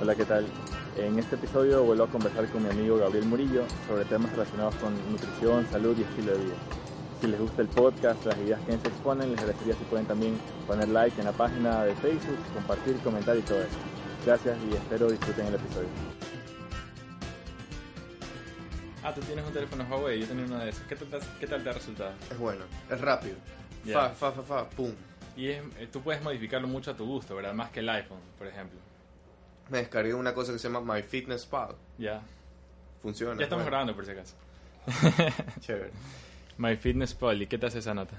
Hola, ¿qué tal? En este episodio vuelvo a conversar con mi amigo Gabriel Murillo sobre temas relacionados con nutrición, salud y estilo de vida. Si les gusta el podcast, las ideas que se exponen, les agradecería si pueden también poner like en la página de Facebook, compartir, comentar y todo eso. Gracias y espero disfruten el episodio. Ah, tú tienes un teléfono Huawei, yo tenía uno de esos. ¿Qué tal, qué tal te ha resultado? Es bueno, es rápido. Ya. Fa, fa, fa, fa, pum. Y es- eh, tú puedes modificarlo mucho a tu gusto, ¿verdad? Más que el iPhone, por ejemplo. Me descargué una cosa que se llama MyFitnessPal. Ya. Funciona. Ya estamos bueno, grabando por si acaso. Chévere. MyFitnessPal, ¿y qué te hace esa nota?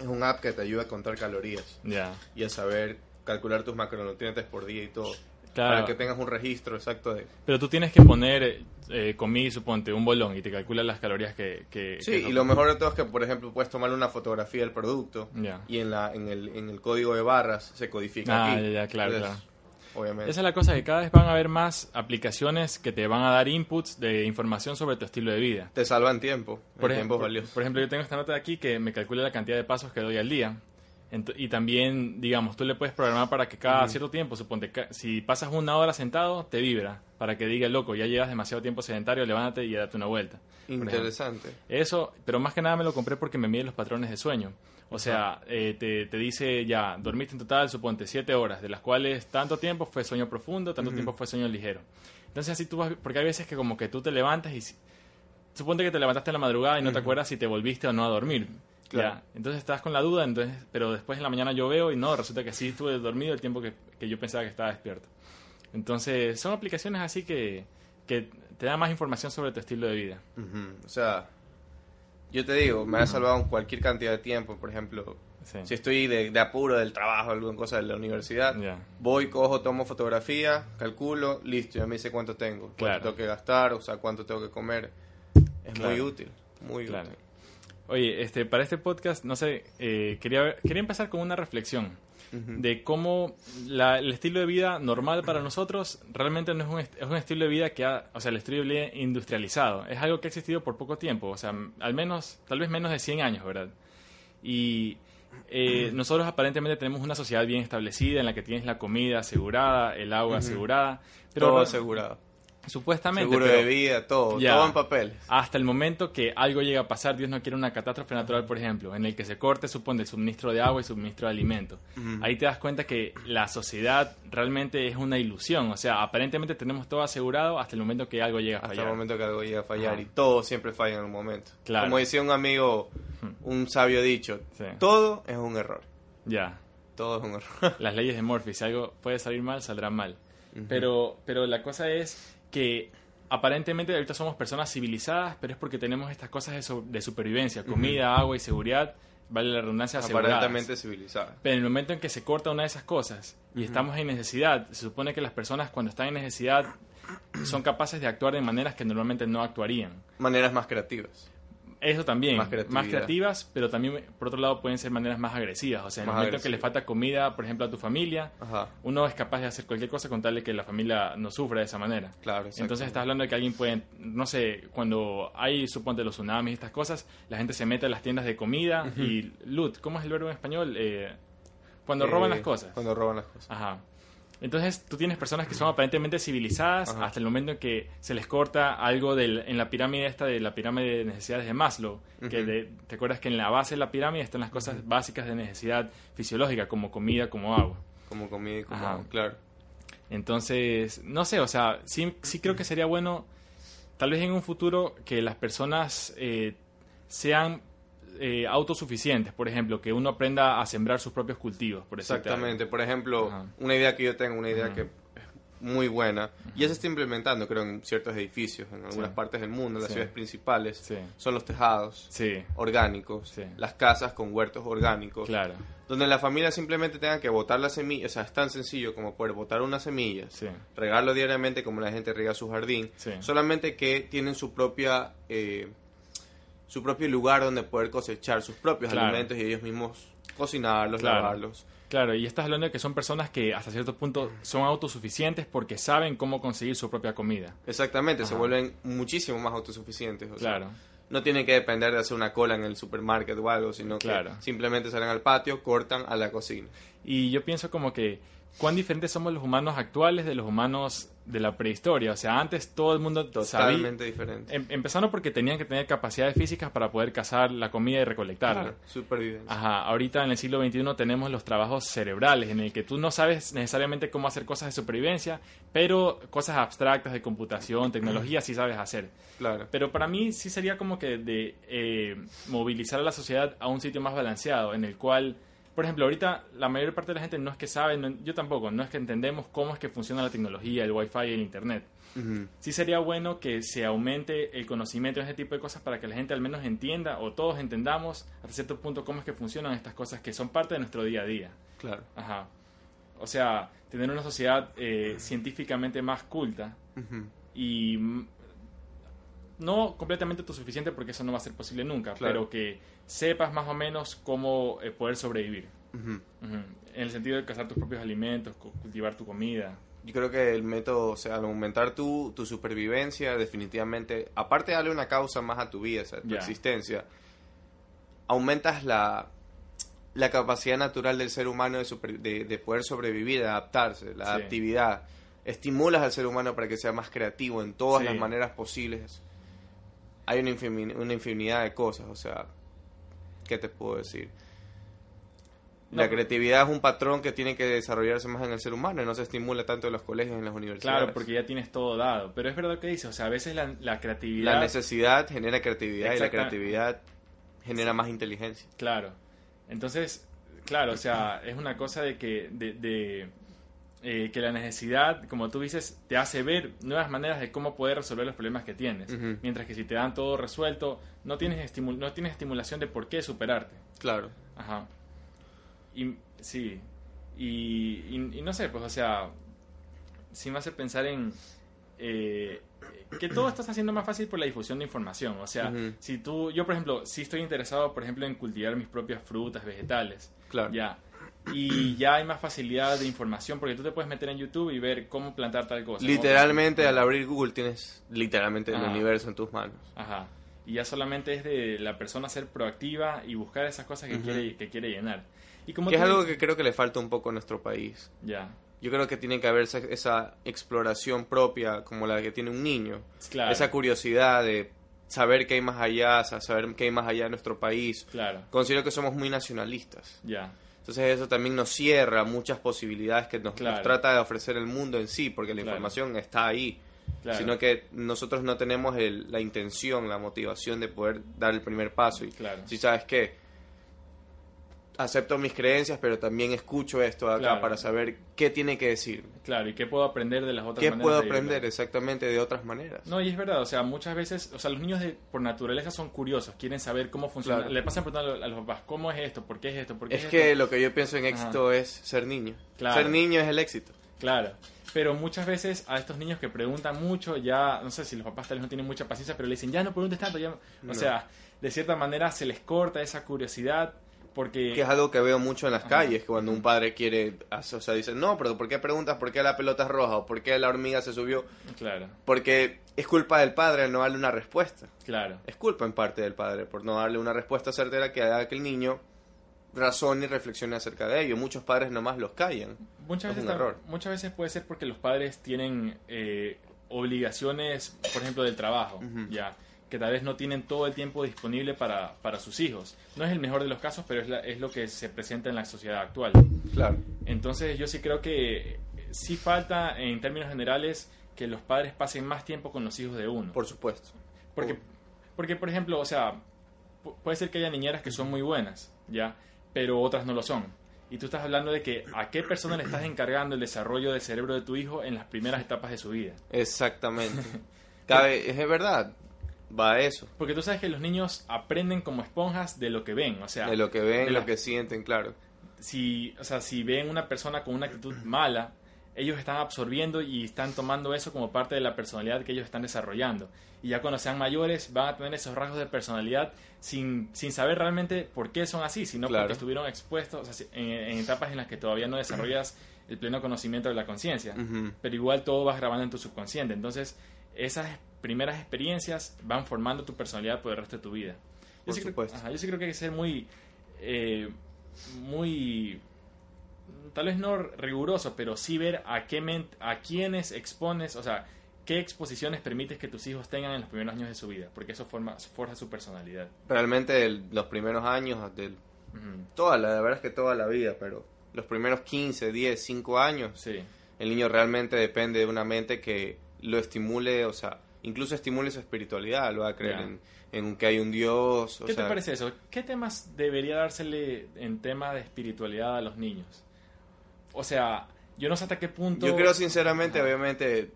Es un app que te ayuda a contar calorías Ya. y a saber calcular tus macronutrientes por día y todo. Claro. Para que tengas un registro exacto de... Pero tú tienes que poner eh, comida, suponte, un bolón y te calcula las calorías que... que Sí, que y lo mejor de todo es que, por ejemplo, puedes tomar una fotografía del producto Ya. y en, la, en, el, en el código de barras se codifica Ah, aquí. ya, ya, claro, Entonces, Obviamente. Esa es la cosa, que cada vez van a haber más aplicaciones que te van a dar inputs de información sobre tu estilo de vida. Te salvan tiempo. Por, tiempo ejemplo, es valioso. por ejemplo, yo tengo esta nota de aquí que me calcula la cantidad de pasos que doy al día. Y también, digamos, tú le puedes programar para que cada cierto tiempo, suponte, si pasas una hora sentado, te vibra, para que diga, loco, ya llevas demasiado tiempo sedentario, levántate y date una vuelta. Interesante. Eso, pero más que nada me lo compré porque me mide los patrones de sueño. O sea, eh, te, te dice ya, dormiste en total, suponte, siete horas, de las cuales tanto tiempo fue sueño profundo, tanto tiempo fue sueño ligero. Entonces así tú vas, porque hay veces que como que tú te levantas y... Suponte que te levantaste en la madrugada y no te acuerdas si te volviste o no a dormir. Claro. Ya. Entonces estás con la duda, entonces, pero después en la mañana yo veo y no, resulta que sí estuve dormido el tiempo que, que yo pensaba que estaba despierto. Entonces son aplicaciones así que, que te dan más información sobre tu estilo de vida. Ujú. O sea, yo te digo, me ha salvado en cualquier cantidad de tiempo. Por ejemplo, Sí. si estoy de, de apuro del trabajo, alguna cosa de la universidad, Ya. voy, cojo, tomo fotografía, calculo, listo, ya me dice cuánto tengo, cuánto Claro. tengo que gastar, o sea, cuánto tengo que comer. Es muy Claro. útil, muy Claro. útil. Oye, este, para este podcast, no sé, eh, quería, quería empezar con una reflexión de cómo la- el estilo de vida normal para nosotros realmente no es un, es un estilo de vida que ha, o sea, el estilo de vida industrializado. Es algo que ha existido por poco tiempo, o sea, al menos, tal vez menos de 100 años, ¿verdad? Y eh, nosotros aparentemente tenemos una sociedad bien establecida en la que tienes la comida asegurada, el agua asegurada, pero todo asegurado. Supuestamente... Seguro pero- de vida, todo, Ya. todo en papel. hasta el momento que algo llega a pasar, Dios no quiere una catástrofe natural, por ejemplo, en el que se corte, supone, el suministro de agua y suministro de alimento. Ujú. Ahí te das cuenta que la sociedad realmente es una ilusión. O sea, aparentemente tenemos todo asegurado hasta el momento que algo llega a Hasta fallar. el momento que algo llega a fallar Ajá. y todo siempre falla en el momento. Claro. Como decía un amigo, un sabio dicho, Sí. todo es un error. Ya. Todo es un error. Las leyes de Murphy. Si algo puede salir mal, saldrá mal. pero, pero la cosa es que aparentemente ahorita somos personas civilizadas, pero es porque tenemos estas cosas de, so- de supervivencia, comida, agua y seguridad, vale la redundancia. Aparentemente civilizada. Pero en el momento en que se corta una de esas cosas y estamos en necesidad, se supone que las personas cuando están en necesidad son capaces de actuar de maneras que normalmente no actuarían. Maneras más creativas. Eso también, Más más, creativas, pero también, por otro lado, pueden ser maneras más agresivas. O sea, en Más el momento en que le falta comida, por ejemplo, a tu familia, Ajá. uno es capaz de hacer cualquier cosa con tal de que la familia no sufra de esa manera. Claro. Entonces estás hablando de que alguien puede, no sé, cuando hay, suponte, los tsunamis y estas cosas, la gente se mete a las tiendas de comida y loot, ¿cómo es el verbo en español? Eh, cuando Eh, roban las cosas. Cuando roban las cosas. Ajá. Entonces tú tienes personas que son aparentemente civilizadas Ajá. hasta el momento en que se les corta algo del, en la pirámide esta de la pirámide de necesidades de Maslow. que de- te acuerdas que en la base de la pirámide están las cosas básicas de necesidad fisiológica como comida, como agua. Como comida y como Ajá. agua, claro. Entonces, no sé, o sea, sí, sí creo que sería bueno, tal vez en un futuro, que las personas eh, sean eh, autosuficientes. Por ejemplo, que uno aprenda a sembrar sus propios cultivos. Por. Exactamente. Por ejemplo, Ajá. una idea que yo tengo, una idea Ajá. que es muy buena, y ya se está implementando, creo, en ciertos edificios, en algunas Sí. partes del mundo, en las Sí. ciudades principales, Sí. son los tejados Sí, orgánicos, Sí. las casas con huertos orgánicos, claro. donde la familia simplemente tenga que botar la semilla, o sea, es tan sencillo como poder botar una semilla, Sí. regarlo diariamente como la gente riega su jardín, Sí. solamente que tienen su propia eh, su propio lugar donde poder cosechar sus propios Claro. alimentos y ellos mismos cocinarlos, Claro. lavarlos. Claro, y estás hablando de que son personas que hasta cierto punto son autosuficientes porque saben cómo conseguir su propia comida. Exactamente, se vuelven muchísimo más autosuficientes. o sea, Claro. no tienen que depender de hacer una cola en el supermarket o algo, sino Claro. que simplemente salen al patio, cortan a la cocina. Y yo pienso como que cuán diferentes somos los humanos actuales de los humanos de la prehistoria. O sea, antes todo el mundo sabía... Totalmente diferente. Em- empezando porque tenían que tener capacidades físicas para poder cazar la comida y recolectarla. Claro, supervivencia. Ajá, ahorita en el siglo XXI tenemos los trabajos cerebrales, en el que tú no sabes necesariamente cómo hacer cosas de supervivencia, pero cosas abstractas de computación, tecnología, sí sabes hacer. Claro. Pero para mí sí sería como que de eh, movilizar a la sociedad a un sitio más balanceado, en el cual, por ejemplo, ahorita la mayor parte de la gente no es que sabe, no- yo tampoco, no es que entendemos cómo es que funciona la tecnología, el wifi y el internet. Sí sería bueno que se aumente el conocimiento en ese tipo de cosas para que la gente al menos entienda o todos entendamos hasta cierto punto cómo es que funcionan estas cosas que son parte de nuestro día a día. Claro. Ajá. O sea, tener una sociedad eh, científicamente más culta y no completamente autosuficiente porque eso no va a ser posible nunca, Claro. pero que sepas más o menos cómo eh, poder sobrevivir. En el sentido de cazar tus propios alimentos, cu- cultivar tu comida. Yo creo que el método, o sea, al aumentar tu, tu supervivencia, definitivamente, aparte de darle una causa más a tu vida, o sea, tu existencia, aumentas la, la capacidad natural del ser humano de, super- de, de poder sobrevivir, de adaptarse, la Sí. adaptividad. Estimulas al ser humano para que sea más creativo en todas Sí. las maneras posibles. Hay una, infini- una infinidad de cosas, o sea, ¿qué te puedo decir? La creatividad es un patrón que tiene que desarrollarse más en el ser humano y no se estimula tanto en los colegios y en las universidades. Claro, porque ya tienes todo dado. Pero es verdad lo que dices, o sea, a veces la, la creatividad... La necesidad genera creatividad y la creatividad genera más inteligencia. Claro. Entonces, claro, o sea, es una cosa de que, de, de, eh, que la necesidad, como tú dices, te hace ver nuevas maneras de cómo poder resolver los problemas que tienes. Ujú. Mientras que si te dan todo resuelto, no tienes, estimu- no tienes estimulación de por qué superarte. Claro. Ajá. Y sí. Y, y, y no sé, pues, o sea, sí me hace pensar en eh, que todo esto está haciendo más fácil por la difusión de información. O sea, Ujú. si tú, yo por ejemplo, sí estoy interesado, por ejemplo, en cultivar mis propias frutas, vegetales. Claro. Ya. Y ya hay más facilidad de información porque tú te puedes meter en YouTube y ver cómo plantar tal cosa. Literalmente al abrir Google tienes literalmente el universo en tus manos. Ajá. Y ya solamente es de la persona ser proactiva y buscar esas cosas que, quiere, que quiere llenar. Y como Que es algo que creo que le falta un poco a nuestro país. Ya. Yo creo que tiene que haber esa, esa exploración propia como la que tiene un niño. Claro. Esa curiosidad de saber qué hay más allá, sa- saber qué hay más allá de nuestro país. Claro. Considero que somos muy nacionalistas. Ya. Entonces eso también nos cierra muchas posibilidades que nos, trata de ofrecer el mundo en sí, porque la Claro. información está ahí. Claro. Sino que nosotros no tenemos el- la intención, la motivación de poder dar el primer paso. Y Claro. si sabes que acepto mis creencias, pero también escucho esto de acá Claro. para saber qué tiene que decir. Claro, ¿y qué puedo aprender de las otras ¿Qué maneras puedo de vivirlo? aprender exactamente de otras maneras? No, y es verdad, o sea, muchas veces, o sea, los niños de, por naturaleza son curiosos, quieren saber cómo funciona. Claro. Le pasan preguntando a los papás, ¿cómo es esto? ¿Por qué es esto? ¿Por qué es es, que esto? lo que yo pienso en éxito es ser niño. Claro. Ser niño es el éxito. Claro. Pero muchas veces a estos niños que preguntan mucho, ya, no sé si los papás tal vez no tienen mucha paciencia, pero le dicen, ya no preguntes tanto, ya no". No. O sea, de cierta manera se les corta esa curiosidad porque... Que es algo que veo mucho en las Ajá. calles, que cuando un padre quiere, hace- o sea, dice, no, pero ¿por qué preguntas por qué la pelota es roja o por qué la hormiga se subió? Claro, Porque es culpa del padre no darle una respuesta. claro. Es culpa en parte del padre por no darle una respuesta certera que haga que el niño razone y reflexione acerca de ello. Muchos padres nomás los callan. Muchas Es veces, error. muchas veces puede ser porque los padres tienen eh, obligaciones, por ejemplo, del trabajo, Ujú. ya que tal vez no tienen todo el tiempo disponible para, para sus hijos. No es el mejor de los casos, pero es, la- es lo que se presenta en la sociedad actual. Claro. Entonces yo sí creo que sí falta, en términos generales, que los padres pasen más tiempo con los hijos de uno. Por supuesto. Porque, Uy. porque, por ejemplo, o sea, pu- puede ser que haya niñeras que son muy buenas, ¿ya? Pero otras no lo son. Y tú estás hablando de que a qué persona le estás encargando el desarrollo del cerebro de tu hijo en las primeras etapas de su vida. Exactamente. Cabe, es de verdad. Va a eso. Porque tú sabes que los niños aprenden como esponjas de lo que ven. O sea, De lo que ven, de lo la- que sienten, claro. si, o sea, si ven una persona con una actitud mala, ellos están absorbiendo y están tomando eso como parte de la personalidad que ellos están desarrollando. Y ya cuando sean mayores van a tener esos rasgos de personalidad sin, sin saber realmente por qué son así, sino Claro. porque estuvieron expuestos o sea, si- en, en etapas en las que todavía no desarrollas el pleno conocimiento de la conciencia. Pero igual todo vas grabando en tu subconsciente. Entonces, esas primeras experiencias van formando tu personalidad por el resto de tu vida. Por sí creo- supuesto. ajá, yo sí creo que hay que ser muy, eh, muy tal vez no riguroso, pero sí ver a qué men- a quiénes expones, o sea, qué exposiciones permites que tus hijos tengan en los primeros años de su vida, porque eso forma, forja su personalidad. Realmente el- los primeros años, del, Ujú. toda la, la verdad es que toda la vida, pero los primeros 15, 10, 5 años, Sí, el niño realmente depende de una mente que lo estimule, o sea, incluso estimule su espiritualidad, lo va a creer en, en que hay un Dios. O ¿Qué sea, te parece eso? ¿Qué temas debería dársele en tema de espiritualidad a los niños? O sea, yo no sé hasta qué punto... Yo creo sinceramente, Ajá. obviamente,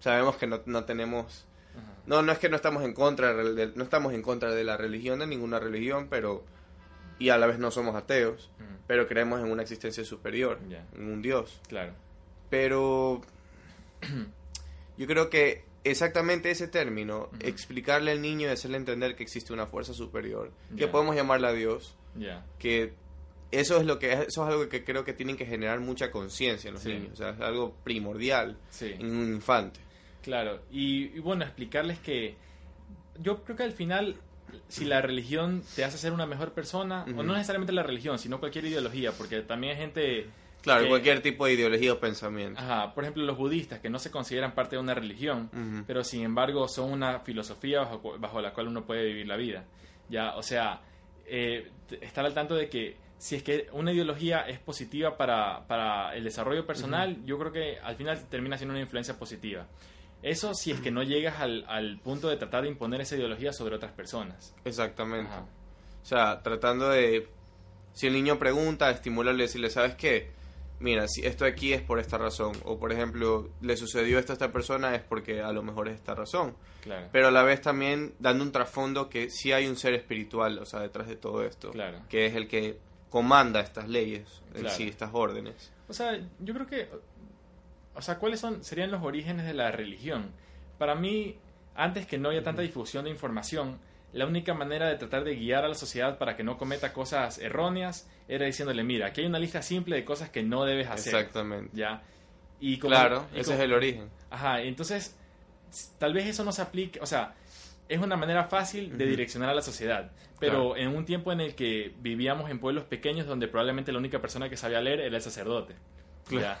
sabemos que no, no tenemos... Ajá. No, no es que no estamos en contra de, no estamos en contra de la religión, de ninguna religión, pero... Y a la vez no somos ateos, pero creemos en una existencia superior, Ya. en un Dios. Claro. Pero yo creo que exactamente ese término, explicarle al niño y hacerle entender que existe una fuerza superior, que podemos llamarla Dios, que eso es lo que eso es algo que creo que tienen que generar mucha conciencia en los Sí. niños, o sea, es algo primordial Sí. en un infante. Claro, y, y bueno, explicarles que yo creo que al final, si la religión te hace ser una mejor persona, o no necesariamente la religión, sino cualquier ideología, porque también hay gente... Claro, que- cualquier tipo de ideología o pensamiento. Ajá, por ejemplo, los budistas, que no se consideran parte de una religión, pero sin embargo son una filosofía bajo, bajo la cual uno puede vivir la vida. Ya, o sea, eh, estar al tanto de que si es que una ideología es positiva para, para el desarrollo personal, yo creo que al final termina siendo una influencia positiva. Eso si es que no llegas al, al punto de tratar de imponer esa ideología sobre otras personas. Exactamente. Ajá. O sea, tratando de si el niño pregunta, estimularle, decirle, ¿sabes qué? Mira, si esto aquí es por esta razón, o por ejemplo, le sucedió esto a esta persona es porque a lo mejor es esta razón. Claro. pero a la vez también dando un trasfondo que sí hay un ser espiritual, o sea, detrás de todo esto, Claro. que es el que comanda estas leyes, en Claro. sí, estas órdenes. O sea, yo creo que, o sea, ¿cuáles son serían los orígenes de la religión? Para mí, antes que no haya tanta difusión de información, la única manera de tratar de guiar a la sociedad para que no cometa cosas erróneas era diciéndole, mira, aquí hay una lista simple de cosas que no debes hacer. Exactamente. Ya. Y como- Claro, y ese como- es el origen. Ajá, entonces, tal vez eso no se aplique, o sea, es una manera fácil de direccionar a la sociedad, pero en un tiempo en el que vivíamos en pueblos pequeños donde probablemente la única persona que sabía leer era el sacerdote. Claro. Ya.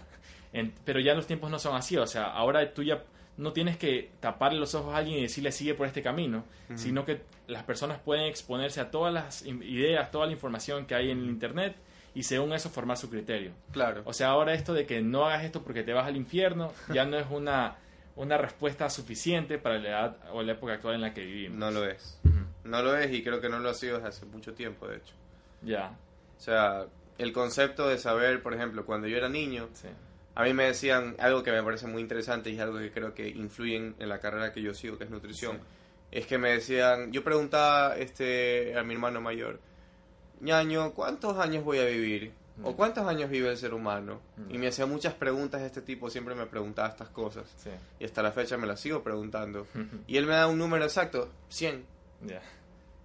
En- pero ya los tiempos no son así, o sea, ahora tú ya no tienes que taparle los ojos a alguien y decirle sigue por este camino, sino que las personas pueden exponerse a todas las ideas, toda la información que hay en el Internet y según eso formar su criterio. Claro. O sea, ahora esto de que no hagas esto porque te vas al infierno ya no es una, una respuesta suficiente para la edad o la época actual en la que vivimos. no lo es. No lo es y creo que no lo ha sido desde hace mucho tiempo, de hecho. Ya, O sea, el concepto de saber, por ejemplo, cuando yo era niño, sí. A mí me decían algo que me parece muy interesante y es algo que creo que influye en, la carrera que yo sigo, que es nutrición. Es que me decían, yo preguntaba este, a mi hermano mayor, ñaño, ¿cuántos años voy a vivir? ¿O Mm. cuántos años vive el ser humano? Mm. Y me hacía muchas preguntas de este tipo, siempre me preguntaba estas cosas. Sí. Y hasta la fecha me las sigo preguntando. Y él me da un número exacto, 100. ya.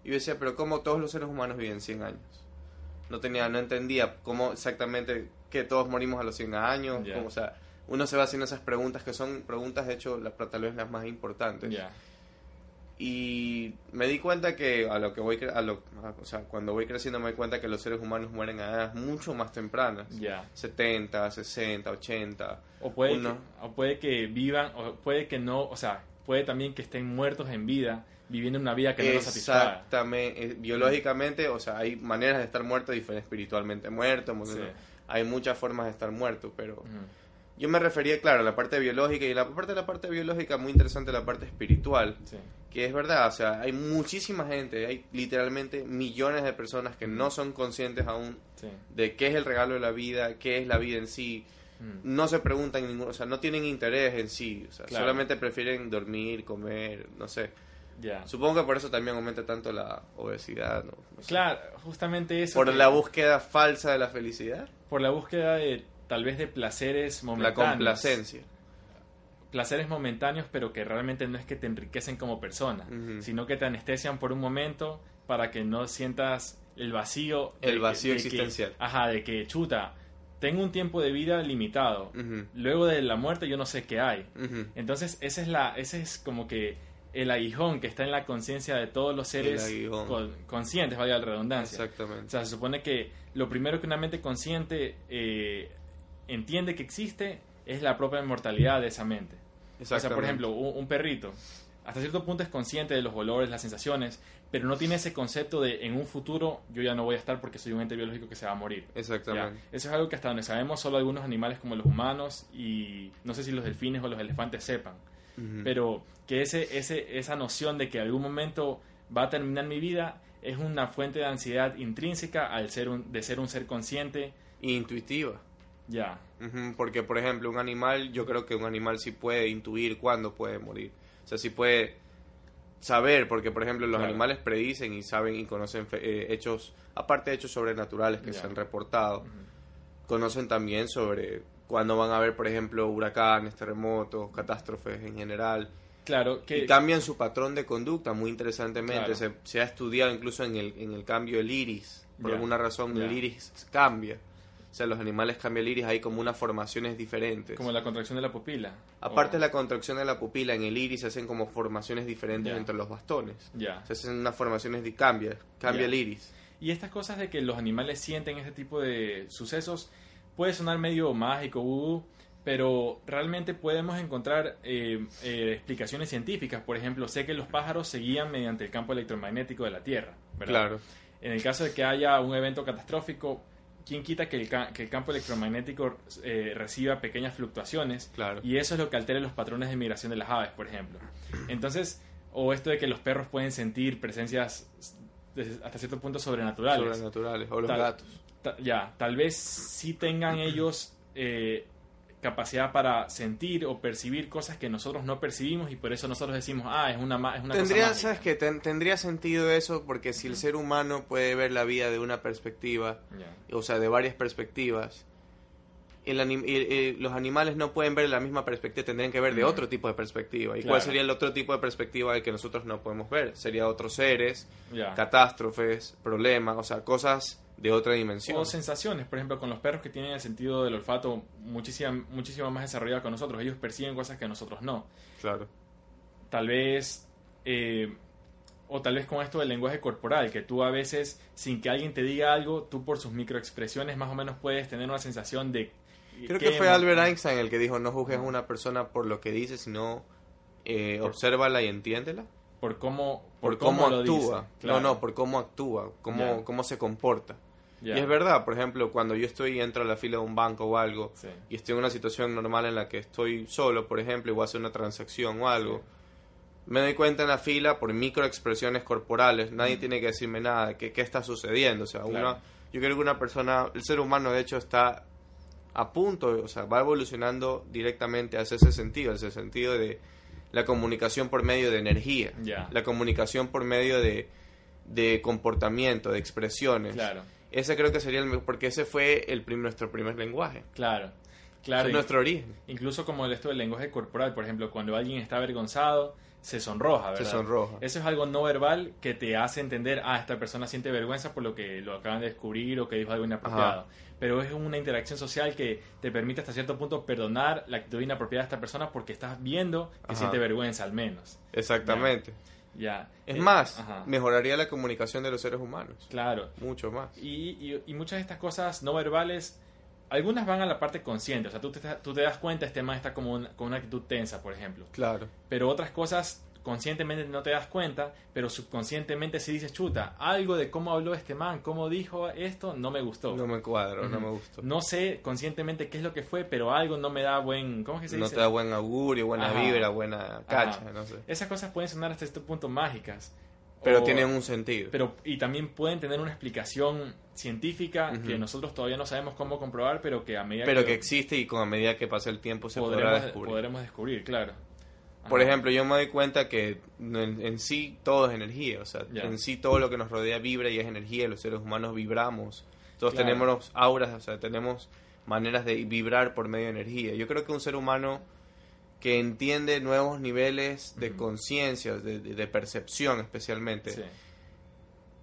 Y yo decía, pero ¿cómo todos los seres humanos viven 100 años? No tenía, no entendía cómo exactamente que todos morimos a los 100 años. Ya. cómo, o sea, uno se va haciendo esas preguntas que son preguntas, de hecho, las, tal vez las más importantes. Y me di cuenta que a lo que voy, a lo, a- o sea, cuando voy creciendo me doy cuenta que los seres humanos mueren a edades mucho más tempranas. Ya. 70, 60, 80. O puede, Uno. que, o puede que vivan, o puede que no, o sea, puede también que estén muertos en vida, viviendo una vida que no los satisfaga. Exactamente. Eh, Biológicamente, o sea, hay maneras de estar muerto diferentes, espiritualmente muerto. Sí. Hay muchas formas de estar muerto, pero yo me refería, claro, a la parte biológica y la parte de la parte biológica muy interesante la parte espiritual, Sí. que es verdad, o sea, hay muchísima gente, hay literalmente millones de personas que no son conscientes aún Sí. de qué es el regalo de la vida, qué es la vida en sí, Ujú. no se preguntan ningún, o sea, no tienen interés en sí, o sea, Claro. solamente prefieren dormir, comer, no sé. Supongo que por eso también aumenta tanto la obesidad, ¿no? No sé. Claro, justamente eso. Por que- la búsqueda falsa de la felicidad, por la búsqueda de tal vez de placeres la momentáneos. complacencia. Placeres momentáneos, pero que realmente no es que te enriquecen como persona, sino que te anestesian por un momento para que no sientas el vacío. El vacío que- existencial. ajá, de que chuta, tengo un tiempo de vida limitado. Luego de la muerte yo no sé qué hay. Entonces, ese es la ese es como que el aguijón que está en la conciencia de todos los seres con- conscientes, valga la redundancia. O Exactamente. sea, se supone que lo primero que una mente consciente eh, entiende que existe es la propia inmortalidad de esa mente. O sea, por ejemplo, un, un, perrito, hasta cierto punto es consciente de los olores, las sensaciones, pero no tiene ese concepto de en un futuro yo ya no voy a estar porque soy un ente biológico que se va a morir. Exactamente. Eso es algo que hasta donde sabemos solo algunos animales como los humanos y no sé si los delfines o los elefantes sepan. Pero que ese, ese, esa noción de que algún momento va a terminar mi vida es una fuente de ansiedad intrínseca al ser un, de ser un ser consciente. Intuitiva. Ya. porque, por ejemplo, un animal, yo creo que un animal sí puede intuir cuándo puede morir. O sea, sí puede saber, porque, por ejemplo, los animales predicen y saben y conocen eh, hechos, aparte de hechos sobrenaturales que se han reportado, conocen también sobre cuándo van a haber, por ejemplo, huracanes, terremotos, catástrofes en general. Claro, que... Y cambian su patrón de conducta muy interesantemente. Se, ha estudiado incluso en el, en el cambio del iris. Por alguna razón el iris cambia. O sea, los animales cambian el iris, hay como unas formaciones diferentes. Como la contracción de la pupila. Aparte de la contracción de la pupila, en el iris se hacen como formaciones diferentes entre los bastones. Ya. Se hacen unas formaciones de cambia, cambia el iris. Y estas cosas de que los animales sienten este tipo de sucesos puede sonar medio mágico, pero realmente podemos encontrar eh, eh, explicaciones científicas. Por ejemplo, sé que los pájaros se guían mediante el campo electromagnético de la Tierra, ¿verdad? Claro. En el caso de que haya un evento catastrófico, ¿quién quita que el, que el campo electromagnético eh, reciba pequeñas fluctuaciones? Claro. Y eso es lo que altera los patrones de migración de las aves, por ejemplo. Entonces, o esto de que los perros pueden sentir presencias hasta cierto punto sobrenaturales. Sobrenaturales, o los gatos. Ya, tal vez sí tengan ellos eh, capacidad para sentir o percibir cosas que nosotros no percibimos y por eso nosotros decimos, ah, es una, es una tendría, cosa ¿sabes que tendría sentido eso porque si el ser humano puede ver la vida de una perspectiva, o sea, de varias perspectivas, el los animales no pueden ver la misma perspectiva, tendrían que ver de otro tipo de perspectiva. ¿Y cuál sería el otro tipo de perspectiva del que nosotros no podemos ver? Sería otros seres, catástrofes, problemas, o sea, cosas de otra dimensión. O sensaciones, por ejemplo, con los perros que tienen el sentido del olfato muchísimo, muchísimo más desarrollado que nosotros. Ellos perciben cosas que nosotros no. Claro. Tal vez... Eh, o tal vez con esto del lenguaje corporal, que tú a veces, sin que alguien te diga algo, tú por sus microexpresiones más o menos puedes tener una sensación de Creo que fue Albert Einstein el que dijo, no juzgues a una persona por lo que dice, sino eh, obsérvala y entiéndela. Por cómo, por, cómo, actúa. No, no, por cómo actúa, cómo, cómo se comporta. Y es verdad, por ejemplo, cuando yo estoy y entro a la fila de un banco o algo, y estoy en una situación normal en la que estoy solo, por ejemplo, y voy a hacer una transacción o algo, me doy cuenta en la fila por microexpresiones corporales, nadie mm. tiene que decirme nada, que qué está sucediendo. O sea, una, yo creo que una persona, el ser humano de hecho está a punto, o sea, va evolucionando directamente hacia ese sentido, hacia ese sentido de la comunicación por medio de energía, la comunicación por medio de, de comportamiento, de expresiones. Claro. Ese creo que sería el mejor, porque ese fue el nuestro primer lenguaje. Claro. Claro. Es nuestro origen. Incluso como el esto del lenguaje corporal, por ejemplo, cuando alguien está avergonzado, se sonroja, ¿verdad? Se sonroja. Eso es algo no verbal que te hace entender, ah, esta persona siente vergüenza por lo que lo acaban de descubrir o que dijo algo inapropiado. Pero es una interacción social que te permite hasta cierto punto perdonar la actitud inapropiada de esta persona porque estás viendo que siente vergüenza al menos. Exactamente. Ya. Es más, mejoraría la comunicación de los seres humanos. Claro. Mucho más. Y, y, muchas de estas cosas no verbales, algunas van a la parte consciente. O sea, tú te, tú te das cuenta, este man está como con una actitud tensa, por ejemplo. Claro. Pero otras cosas conscientemente no te das cuenta, pero subconscientemente si dices, chuta, algo de cómo habló este man, cómo dijo esto, no me gustó. No me cuadro, no me gustó. No sé conscientemente qué es lo que fue, pero algo no me da buen, ¿cómo es que se no te da buen augurio, buena vibra, buena cacha, no sé. Esas cosas pueden sonar hasta este punto mágicas. Pero tienen un sentido. Pero, y también pueden tener una explicación científica que nosotros todavía no sabemos cómo comprobar, pero que a medida pero que, existe y con a medida que pase el tiempo se podrá descubrir. Podremos descubrir, claro. Por ejemplo, yo me doy cuenta que en, sí todo es energía, o sea, en sí todo lo que nos rodea vibra y es energía, los seres humanos vibramos, todos tenemos auras, o sea, tenemos maneras de vibrar por medio de energía. Yo creo que un ser humano que entiende nuevos niveles de conciencia, de, percepción especialmente,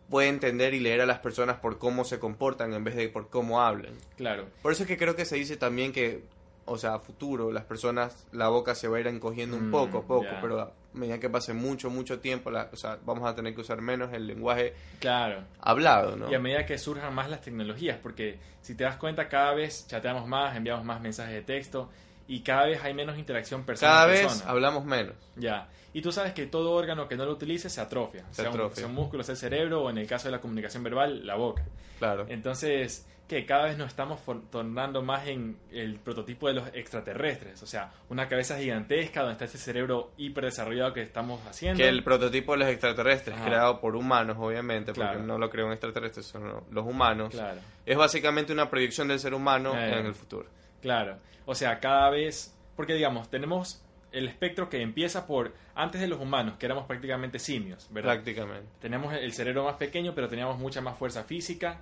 puede entender y leer a las personas por cómo se comportan en vez de por cómo hablan. Claro. Por eso es que creo que se dice también que o sea, a futuro, las personas, la boca se va a ir encogiendo un mm, poco a poco, pero a medida que pase mucho, mucho tiempo, la, o sea, vamos a tener que usar menos el lenguaje Claro. hablado, ¿no? Y a medida que surjan más las tecnologías, porque si te das cuenta, cada vez chateamos más, enviamos más mensajes de texto y cada vez hay menos interacción persona Cada a vez persona. hablamos menos. Ya. Y tú sabes que todo órgano que no lo utilice se atrofia. Se sea, un- atrofia. sea un músculo, sea el cerebro o en el caso de la comunicación verbal, la boca. Claro. Entonces, que cada vez nos estamos tornando más en el prototipo de los extraterrestres. O sea, una cabeza gigantesca donde está ese cerebro hiperdesarrollado que estamos haciendo. Que el prototipo de los extraterrestres, Ajá. creado por humanos, obviamente, porque no lo creó un extraterrestre, son los humanos, Claro. es básicamente una proyección del ser humano Eh. en el futuro. Claro. O sea, cada vez. Porque digamos, tenemos el espectro que empieza por antes de los humanos, que éramos prácticamente simios, ¿verdad? Prácticamente. Tenemos el cerebro más pequeño, pero teníamos mucha más fuerza física.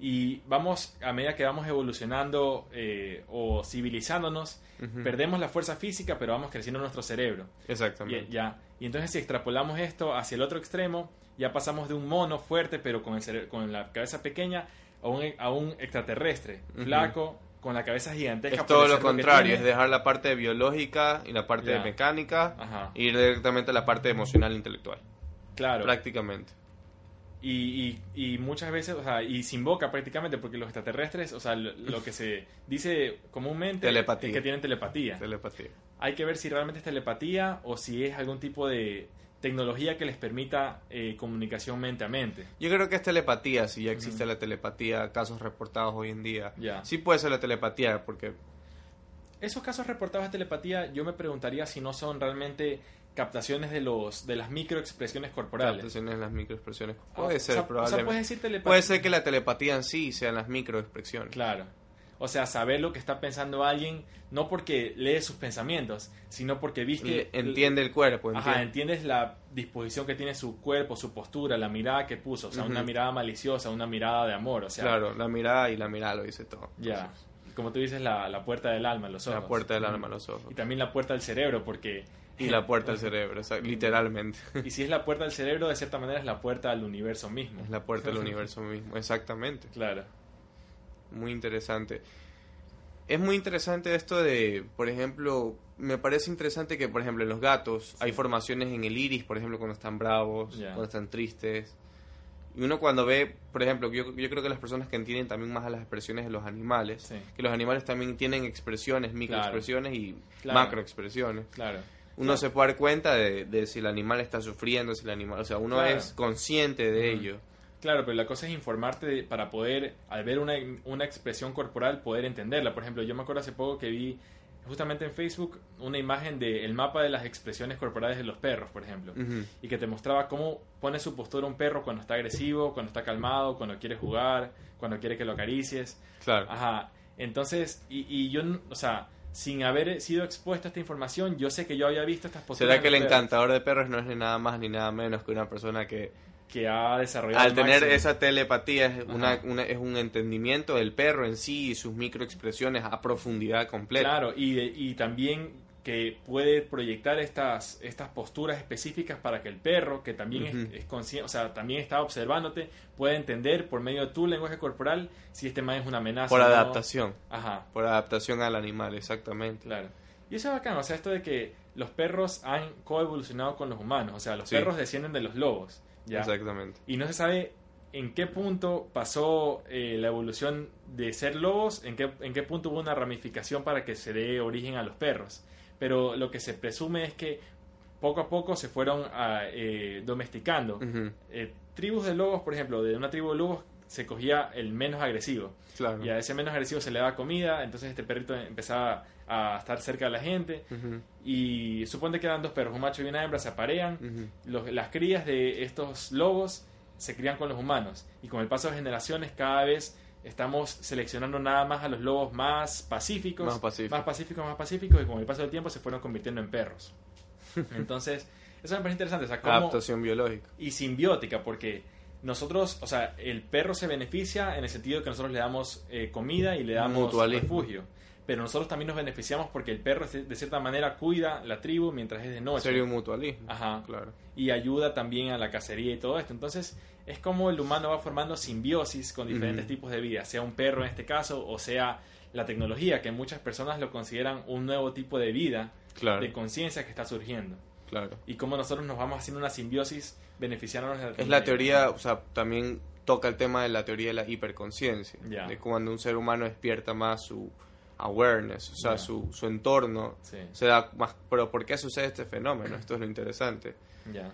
Y vamos, a medida que vamos evolucionando eh, o civilizándonos, perdemos la fuerza física, pero vamos creciendo nuestro cerebro. Y, Exactamente. ya. y entonces si extrapolamos esto hacia el otro extremo, ya pasamos de un mono fuerte, pero con, el con la cabeza pequeña, a un, a un extraterrestre, flaco, con la cabeza gigantesca. Es todo lo contrario, es dejar la parte biológica y la parte mecánica Ajá. ir directamente a la parte emocional e intelectual. Claro. Prácticamente. Y, y, y muchas veces, o sea, y sin boca prácticamente, porque los extraterrestres, o sea, lo, lo que se dice comúnmente Telepatía. es que tienen telepatía. Telepatía. Hay que ver si realmente es telepatía o si es algún tipo de tecnología que les permita eh, comunicación mente a mente. Yo creo que es telepatía, si ya existe la telepatía, casos reportados hoy en día. Sí puede ser la telepatía, porque Esos casos reportados de telepatía, yo me preguntaría si no son realmente captaciones de los de las microexpresiones corporales. captaciones en las microexpresiones. Ah, Puede o ser, O probablemente. sea, puedes decir telepatía. Puede ser que la telepatía en sí sean las microexpresiones. Claro. O sea, saber lo que está pensando alguien, no porque lee sus pensamientos, sino porque viste... Entiende el cuerpo, Ajá, entiende. entiendes la disposición que tiene su cuerpo, su postura, la mirada que puso. O sea, una mirada maliciosa, una mirada de amor. O sea, claro, la mirada y la mirada lo dice todo. ya. Como tú dices, la, la puerta del alma, los ojos. la puerta del alma, los ojos. Y también la puerta del cerebro, porque... Y la puerta del cerebro, o sea, literalmente. Y si es la puerta del cerebro, de cierta manera es la puerta al universo mismo. Es la puerta del universo mismo, exactamente. Claro. Muy interesante. Es muy interesante esto de, por ejemplo, me parece interesante que, por ejemplo, en los gatos hay formaciones en el iris, por ejemplo, cuando están bravos, cuando están tristes. Y uno cuando ve, por ejemplo, yo, yo creo que las personas que entienden también más a las expresiones de los animales, Sí. que los animales también tienen expresiones, microexpresiones y Claro. macroexpresiones. Claro. Uno Claro. se puede dar cuenta de, de si el animal está sufriendo, si el animal, o sea, uno Claro. es consciente de ello. Claro, pero la cosa es informarte de- para poder, al ver una, una expresión corporal, poder entenderla. Por ejemplo, yo me acuerdo hace poco que vi justamente en Facebook una imagen del mapa de las expresiones corporales de los perros, por ejemplo. Y que te mostraba cómo pone su postura un perro cuando está agresivo, cuando está calmado, cuando quiere jugar, cuando quiere que lo acaricies. Claro. Ajá. Entonces, y, y yo, o sea, sin haber sido expuesto a esta información, yo sé que yo había visto estas posturas. ¿Será que el encantador de perros no es ni nada más ni nada menos que una persona que Que ha desarrollado. al tener máximo. esa telepatía es, una, Ajá. una- es un entendimiento del perro en sí y sus microexpresiones a profundidad completa? Claro, y, de- y también que puede proyectar estas, estas posturas específicas para que el perro, que también es- es, consciente, o sea, también está observándote, pueda entender por medio de tu lenguaje corporal si este man es una amenaza. Por no. adaptación, Ajá, por adaptación al animal, exactamente. claro. Y eso es bacán, o sea, esto de que los perros han coevolucionado con los humanos, o sea, los Sí. perros descienden de los lobos. ¿ya? Exactamente. Y no se sabe en qué punto pasó eh, la evolución de ser lobos, en qué, en qué punto hubo una ramificación para que se dé origen a los perros. Pero lo que se presume es que poco a poco se fueron ah, eh, domesticando. Eh, tribus de lobos, por ejemplo, de una tribu de lobos se cogía el menos agresivo. Claro. Y a ese menos agresivo se le daba comida, entonces este perrito empezaba a estar cerca de la gente. Y supone que eran dos perros, un macho y una hembra, se aparean los- las crías de estos lobos se crían con los humanos y con el paso de generaciones cada vez estamos seleccionando nada más a los lobos más pacíficos, Más pacíficos. más pacíficos, más pacíficos y con el paso del tiempo se fueron convirtiendo en perros. Entonces, eso me parece interesante, o sea, cómo- Adaptación biológica. y simbiótica porque nosotros, o sea, el perro se beneficia en el sentido de que nosotros le damos eh, comida y le damos Mutualismo. refugio. Pero nosotros también nos beneficiamos porque el perro de cierta manera cuida la tribu mientras es de noche. Sería un mutualismo. Ajá. Claro. y ayuda también a la cacería y todo esto. Entonces, es como el humano va formando simbiosis con diferentes tipos de vida, sea un perro en este caso, o sea la tecnología, que muchas personas lo consideran un nuevo tipo de vida, Claro. de conciencia que está surgiendo. Claro. Y cómo nosotros nos vamos haciendo una simbiosis beneficiándonos de Es la teoría, o sea, también toca el tema de la teoría de la hiperconciencia, Ya. de cuando un ser humano despierta más su awareness, o sea, su, su entorno, Sí, se da más... Pero ¿por qué sucede este fenómeno? Esto es lo interesante. ya.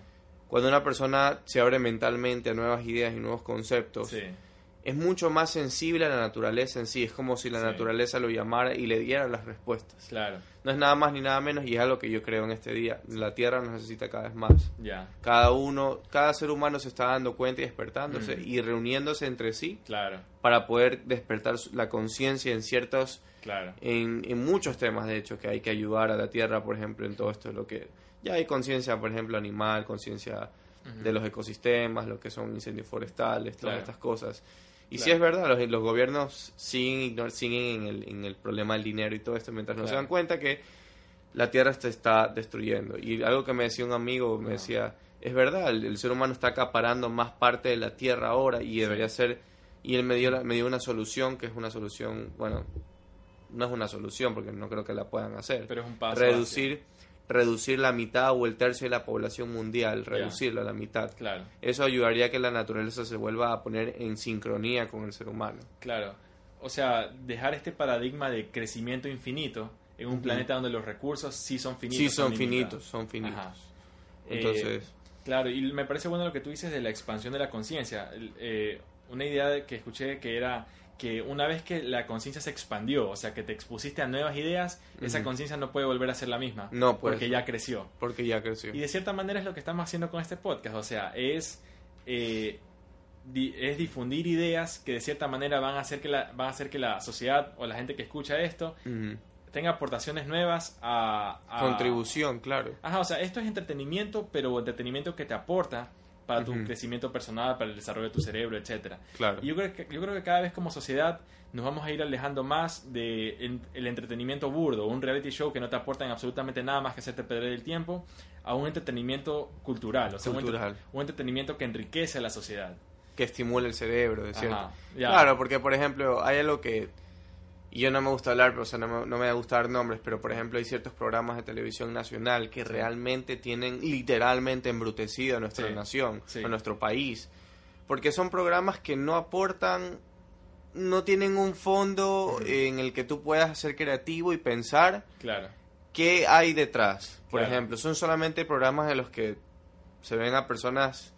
Cuando una persona se abre mentalmente a nuevas ideas y nuevos conceptos, Sí, es mucho más sensible a la naturaleza en sí, es como si la Sí. naturaleza lo llamara y le diera las respuestas. claro, No es nada más ni nada menos y es algo que yo creo en este día. La Tierra nos necesita cada vez más. ya, Cada uno, cada ser humano se está dando cuenta y despertándose Mm. y reuniéndose entre sí claro, para poder despertar la conciencia en ciertos, claro. en, en muchos temas de hecho que hay que ayudar a la Tierra, por ejemplo, en todo esto, lo que ya hay conciencia, por ejemplo, animal, conciencia Ujú. de los ecosistemas, lo que son incendios forestales, todas Claro. estas cosas. Y Claro. sí es verdad, los, los gobiernos siguen, ignor- siguen en el, en el problema del dinero y todo esto, mientras no se Claro. dan cuenta que la Tierra se está destruyendo. Y algo que me decía un amigo, me decía, es verdad, el, el ser humano está acaparando más parte de la Tierra ahora y debería ser... Y él me dio, la- me dio una solución, que es una solución, bueno, no es una solución porque no creo que la puedan hacer. Pero es un paso reducir, reducir la mitad o el tercio de la población mundial, reducirla a la mitad. Claro, Eso ayudaría a que la naturaleza se vuelva a poner en sincronía con el ser humano. claro. O sea, dejar este paradigma de crecimiento infinito en un planeta donde los recursos sí son finitos. Sí, son finitos, son finitos. Ajá. Entonces, Eh, claro, y me parece bueno lo que tú dices de la expansión de la conciencia. Eh, una idea de- que escuché que era que una vez que la conciencia se expandió, o sea, que te expusiste a nuevas ideas, esa conciencia no puede volver a ser la misma. No puede Porque ya creció. porque ya creció. Y de cierta manera es lo que estamos haciendo con este podcast, o sea, es, eh, di- es difundir ideas que de cierta manera van a, hacer que la, van a hacer que la sociedad o la gente que escucha esto tenga aportaciones nuevas a... a- Contribución, claro. Ajá, o sea, esto es entretenimiento, pero entretenimiento que te aporta para tu crecimiento personal, para el desarrollo de tu cerebro, etcétera. Claro. Y yo creo, que, yo creo que cada vez como sociedad nos vamos a ir alejando más de en- el entretenimiento burdo, un reality show que no te aporta en absolutamente nada más que hacerte perder el tiempo, a un entretenimiento cultural, o sea, un Cultural. Un, entretenimiento que enriquece a la sociedad. Que estimula el cerebro, de cierto. Ya. Claro, porque por ejemplo, hay algo que. Y yo no me gusta hablar, pero, o sea, no me, no me gusta dar nombres, pero por ejemplo, hay ciertos programas de televisión nacional que realmente tienen literalmente embrutecido a nuestra Sí, nación, sí. a nuestro país. Porque son programas que no aportan, no tienen un fondo en el que tú puedas ser creativo y pensar Claro, qué hay detrás. Por Claro. ejemplo, son solamente programas en los que se ven a personas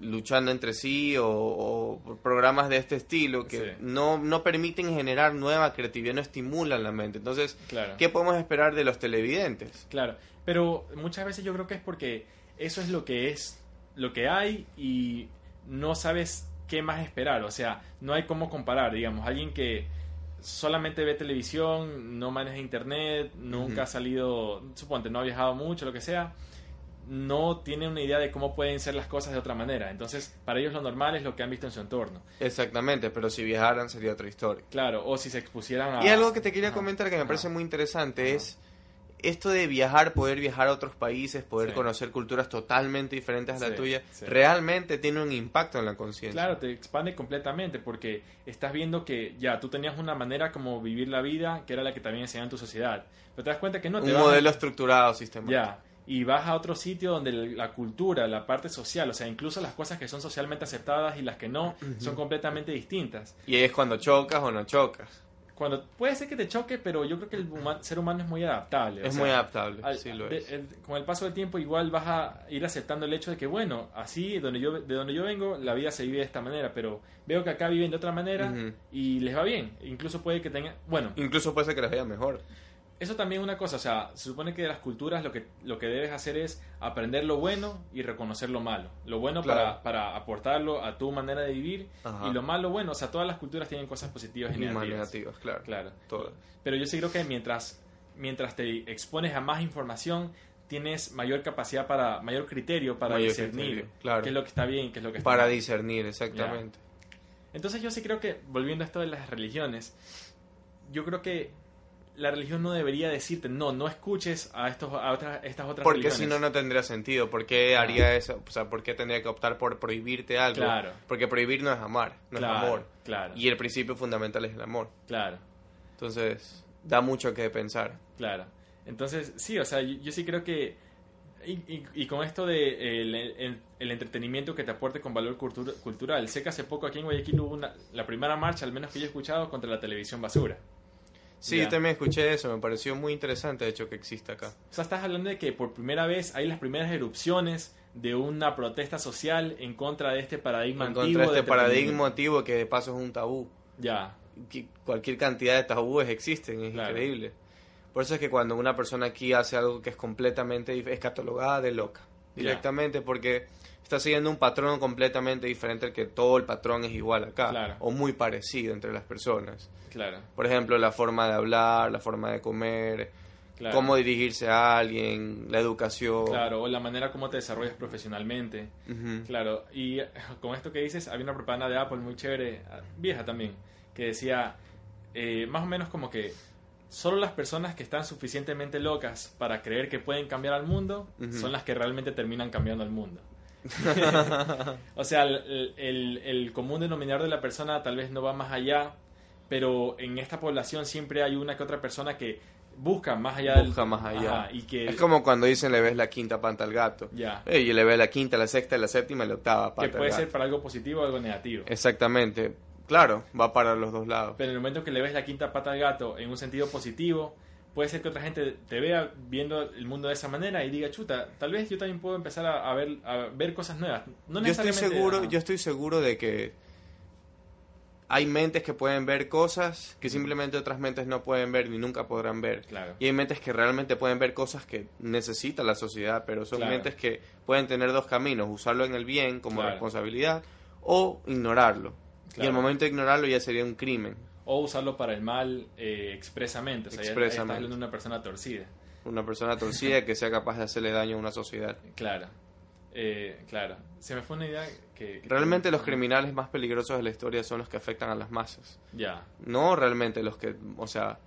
luchando entre sí o, o programas de este estilo que Sí. no, no permiten generar nueva creatividad, no estimulan la mente. Entonces, claro. ¿qué podemos esperar de los televidentes? Claro, pero muchas veces yo creo que es porque eso es lo que es, lo que hay y no sabes qué más esperar, o sea, no hay cómo comparar, digamos, alguien que solamente ve televisión, no maneja internet, nunca ha salido, suponte, no ha viajado mucho, lo que sea, no tiene una idea de cómo pueden ser las cosas de otra manera. Entonces, para ellos lo normal es lo que han visto en su entorno. Exactamente, pero si viajaran sería otra historia. Claro, o si se expusieran a... Y algo que te quería Ajá. comentar que me Ajá. parece muy interesante Ajá. es esto de viajar, poder viajar a otros países, poder Sí. conocer culturas totalmente diferentes a la Sí, tuya, sí. realmente tiene un impacto en la conciencia. Claro, te expande completamente porque estás viendo que ya tú tenías una manera como vivir la vida que era la que también enseñaba en tu sociedad. Pero te das cuenta que no te un vas a- modelo estructurado, sistemático. Ya. Y vas a otro sitio donde la cultura, la parte social, o sea, incluso las cosas que son socialmente aceptadas y las que no, son completamente distintas. Y es cuando chocas o no chocas. Cuando puede ser que te choque, pero yo creo que el ser humano es muy adaptable. o Es sea, muy adaptable, al- sí lo de- es. el- con el paso del tiempo igual vas a ir aceptando el hecho de que bueno así donde yo de donde yo vengo la vida se vive de esta manera pero veo que acá viven de otra manera y les va bien incluso puede que tengan bueno Incluso puede ser que les vaya mejor. Eso también es una cosa o sea se supone que de las culturas lo que lo que debes hacer es aprender lo bueno y reconocer lo malo lo bueno Claro. para, para aportarlo a tu manera de vivir Ajá. y lo malo bueno o sea todas las culturas tienen cosas positivas y Y negativas negativas, claro. Claro. Todas. Pero yo sí creo que mientras, mientras te expones a más información, tienes mayor capacidad para, mayor criterio para Mayor discernir criterio, claro. qué es lo que está bien, qué es lo que está Para mal. discernir, exactamente. Entonces yo sí creo que, volviendo a esto de las religiones, yo creo que la religión no debería decirte, no, no escuches a, estos, a otras, estas otras Porque religiones. si no, no tendría sentido. ¿Por qué Ah. haría eso? O sea, ¿por qué tendría que optar por prohibirte algo? Claro. Porque prohibir no es amar, no claro, es amor. Claro, Y el principio fundamental es el amor. claro, Entonces, da mucho que pensar. claro. Entonces, sí, o sea, yo, yo sí creo que Y, y- y con esto de el, el- el entretenimiento que te aporte con valor cultura- cultural, sé que hace poco aquí en Guayaquil hubo una, la primera marcha, al menos que yo he escuchado, contra la televisión basura. Sí, Ya. yo también escuché eso, me pareció muy interesante de hecho que exista acá. O sea, estás hablando de que por primera vez hay las primeras erupciones de una protesta social en contra de este paradigma En antiguo. contra de este paradigma antiguo que de paso es un tabú. Ya, que cualquier cantidad de tabúes existen, es Claro. increíble. Por eso es que cuando una persona aquí hace algo que es completamente es catalogada de loca, Ya. directamente porque está siguiendo un patrón completamente diferente al que todo el patrón es igual acá, Claro. o muy parecido entre las personas. claro. Por ejemplo, la forma de hablar, la forma de comer, claro. cómo dirigirse a alguien, la educación. Claro, o la manera como te desarrollas profesionalmente. Claro, y con esto que dices, había una propaganda de Apple muy chévere, vieja también, que decía eh, más o menos como que solo las personas que están suficientemente locas para creer que pueden cambiar al mundo son las que realmente terminan cambiando al mundo. o sea, el, el- el común denominador de la persona tal vez no va más allá, pero en esta población siempre hay una que otra persona que busca más allá del- Busca más allá. Ajá, y que Es como cuando dicen le ves la quinta panta al gato. ya, Eh, y le ves la quinta, la sexta, la séptima y la octava que al puede gato. ser para algo positivo o algo negativo. Exactamente. Claro, va para los dos lados. Pero en el momento que le ves la quinta pata al gato en un sentido positivo, puede ser que otra gente te vea viendo el mundo de esa manera y diga, chuta, tal vez yo también puedo empezar a, a ver, a ver cosas nuevas. No yo estoy necesariamente- seguro, yo estoy seguro de que hay mentes que pueden ver cosas que simplemente otras mentes no pueden ver ni nunca podrán ver. Claro. Y hay mentes que realmente pueden ver cosas que necesita la sociedad, pero son Claro. mentes que pueden tener dos caminos, usarlo en el bien como Claro. responsabilidad o ignorarlo. Y el momento de ignorarlo ya sería un crimen, O usarlo para el mal eh, expresamente. O sea, ya- ya Expresamente. estás hablando de una persona torcida. una persona torcida que sea capaz de hacerle daño a una sociedad. Claro. Eh, claro. Se me fue una idea que... que- Realmente los criminales más peligrosos de la historia son los que afectan a las masas. Ya. No realmente los que, o sea,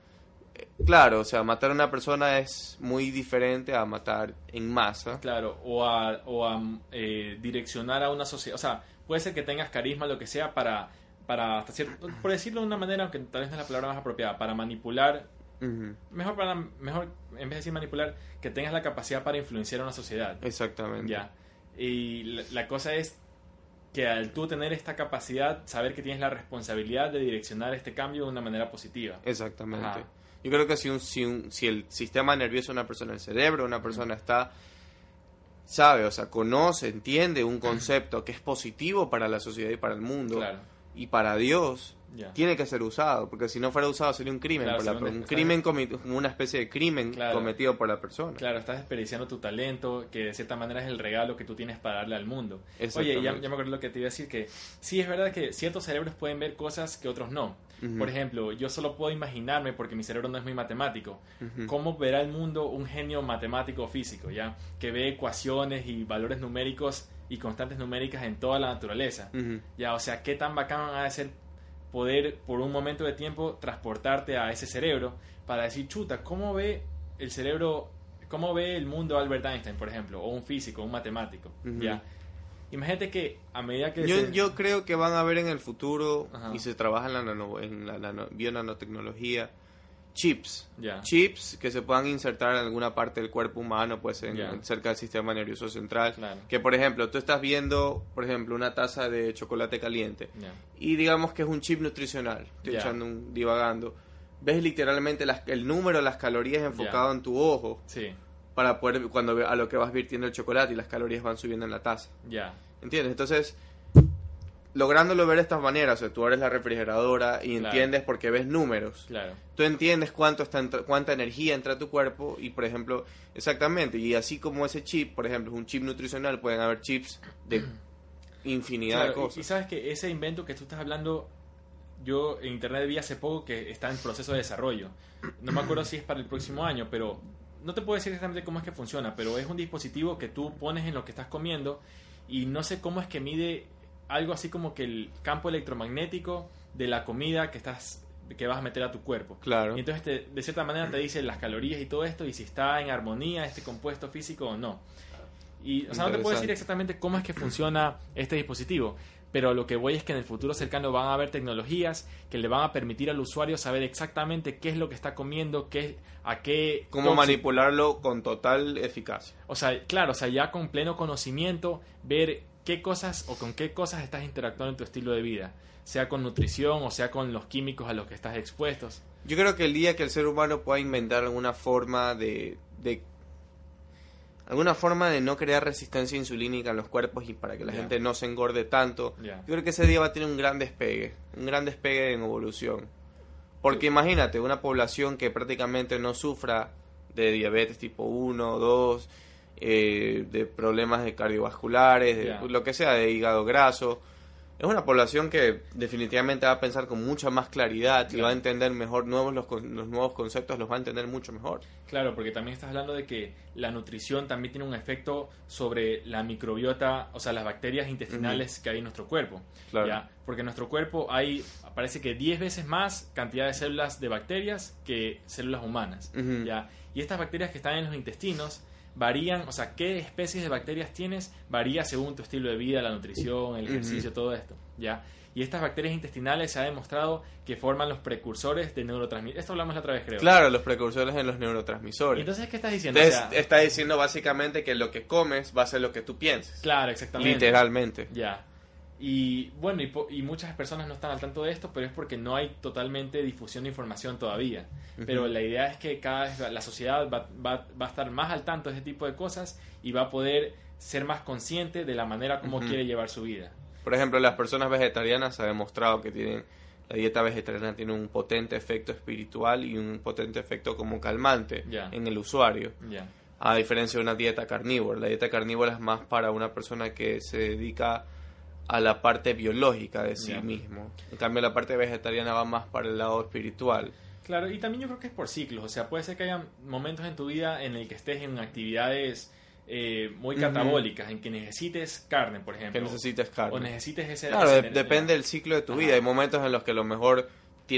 eh, claro, o sea, matar a una persona es muy diferente a matar en masa. Claro, o a, o a eh, direccionar a una sociedad. O sea, puede ser que tengas carisma, lo que sea, para, para hasta cierto, por decirlo de una manera, aunque tal vez no es la palabra más apropiada, para manipular. Mejor, para, mejor en vez de decir manipular, que tengas la capacidad para influenciar a una sociedad. Exactamente. Ya. Y la, la cosa es que al tú tener esta capacidad, saber que tienes la responsabilidad de direccionar este cambio de una manera positiva. Exactamente. Ajá. Yo creo que si, un, si, un- si el sistema nervioso de una persona, el cerebro una persona está, sabe, o sea, conoce, entiende un concepto que es positivo para la sociedad y para el mundo Claro. Y para Dios, tiene que ser usado, porque si no fuera usado sería un crimen, Claro, por la- sería un- crimen como una especie de crimen Claro. cometido por la persona. Claro, estás desperdiciando tu talento, que de cierta manera es el regalo que tú tienes para darle al mundo. Oye, ya, ya me acuerdo lo que te iba a decir, que sí es verdad que ciertos cerebros pueden ver cosas que otros no. Por ejemplo, yo solo puedo imaginarme, porque mi cerebro no es muy matemático, cómo verá el mundo un genio matemático o físico, ¿ya? Que ve ecuaciones y valores numéricos y constantes numéricas en toda la naturaleza. Ya, o sea, qué tan bacán ha de ser poder por un momento de tiempo transportarte a ese cerebro para decir, chuta, ¿cómo ve el cerebro, cómo ve el mundo Albert Einstein, por ejemplo, o un físico, un matemático? Ya. Imagínate que a medida que Yo, se- yo creo que van a ver en el futuro, Ajá. y se trabaja en la, nano- en la nano- bionanotecnología, chips. Ya. Chips que se puedan insertar en alguna parte del cuerpo humano, pues en, Ya. cerca del sistema nervioso central. Claro. Que, por ejemplo, tú estás viendo, por ejemplo, una taza de chocolate caliente Ya. y digamos que es un chip nutricional. Estoy echando un divagando. Ves literalmente las- el número, las calorías enfocado en tu ojo Sí, para poder, cuando a lo que vas virtiendo el chocolate y las calorías van subiendo en la taza. ya. ¿Entiendes? Entonces, lográndolo ver de estas maneras, o sea, tú eres la refrigeradora y Claro. entiendes porque ves números. Claro. Tú entiendes cuánto está cuánta energía entra a tu cuerpo y, por ejemplo, exactamente, y así como ese chip, por ejemplo, es un chip nutricional, pueden haber chips de infinidad Claro, de y- cosas. Y, sabes que ese invento que tú estás hablando, yo en internet vi hace poco que está en proceso de desarrollo. No me acuerdo si es para el próximo año, pero no te puedo decir exactamente cómo es que funciona, pero es un dispositivo que tú pones en lo que estás comiendo y no sé cómo es que mide algo así como que el campo electromagnético de la comida que estás que vas a meter a tu cuerpo. Claro. Y entonces te- de cierta manera te dice las calorías y todo esto y si está en armonía este compuesto físico o no. Y o sea, no te puedo decir exactamente cómo es que funciona este dispositivo, pero lo que voy es que en el futuro cercano van a haber tecnologías que le van a permitir al usuario saber exactamente qué es lo que está comiendo, qué, a qué... Cómo manipularlo con total eficacia. O sea, claro, o sea, ya con pleno conocimiento, ver qué cosas o con qué cosas estás interactuando en tu estilo de vida, sea con nutrición o sea con los químicos a los que estás expuestos. Yo creo que el día que el ser humano pueda inventar alguna forma de, de alguna forma de no crear resistencia insulínica en los cuerpos y para que la gente no se engorde tanto. Yo creo que ese día va a tener un gran despegue, un gran despegue en evolución. Porque imagínate, una población que prácticamente no sufra de diabetes tipo 1, 2, eh, de problemas de cardiovasculares, de lo que sea, de hígado graso, es una población que definitivamente va a pensar con mucha más claridad y va a entender mejor nuevos los, los, nuevos conceptos, los va a entender mucho mejor. Claro, porque también estás hablando de que la nutrición también tiene un efecto sobre la microbiota, o sea, las bacterias intestinales que hay en nuestro cuerpo. Claro. Porque en nuestro cuerpo hay, parece que 10 veces más cantidad de células de bacterias que células humanas. ¿ya? Y estas bacterias que están en los intestinos varían, o sea, qué especies de bacterias tienes varía según tu estilo de vida, la nutrición, el ejercicio, todo esto, ¿ya? Y estas bacterias intestinales se ha demostrado que forman los precursores de neurotransmisores. Esto hablamos la otra vez, creo. Claro, los precursores en los neurotransmisores. Entonces, ¿qué estás diciendo? está diciendo básicamente que lo que comes va a ser lo que tú pienses. Claro, exactamente. Literalmente. Ya. Y bueno, y, muchas personas no están al tanto de esto, pero es porque no hay totalmente difusión de información todavía. Pero la idea es que cada vez la sociedad va, va, va, a estar más al tanto de este tipo de cosas y va a poder ser más consciente de la manera como quiere llevar su vida. Por ejemplo, las personas vegetarianas se ha demostrado que tienen la dieta vegetariana tiene un potente efecto espiritual y un potente efecto como calmante en el usuario. A diferencia de una dieta carnívora. La dieta carnívora es más para una persona que se dedica a la parte biológica de sí mismo. En cambio, la parte vegetariana va más para el lado espiritual. Claro, y también yo creo que es por ciclos. O sea, puede ser que haya momentos en tu vida en el que estés en actividades eh, muy catabólicas, en que necesites carne, por ejemplo. Que necesites carne. O necesites ese... Claro, depende del ciclo de tu vida. Hay momentos en los que a lo mejor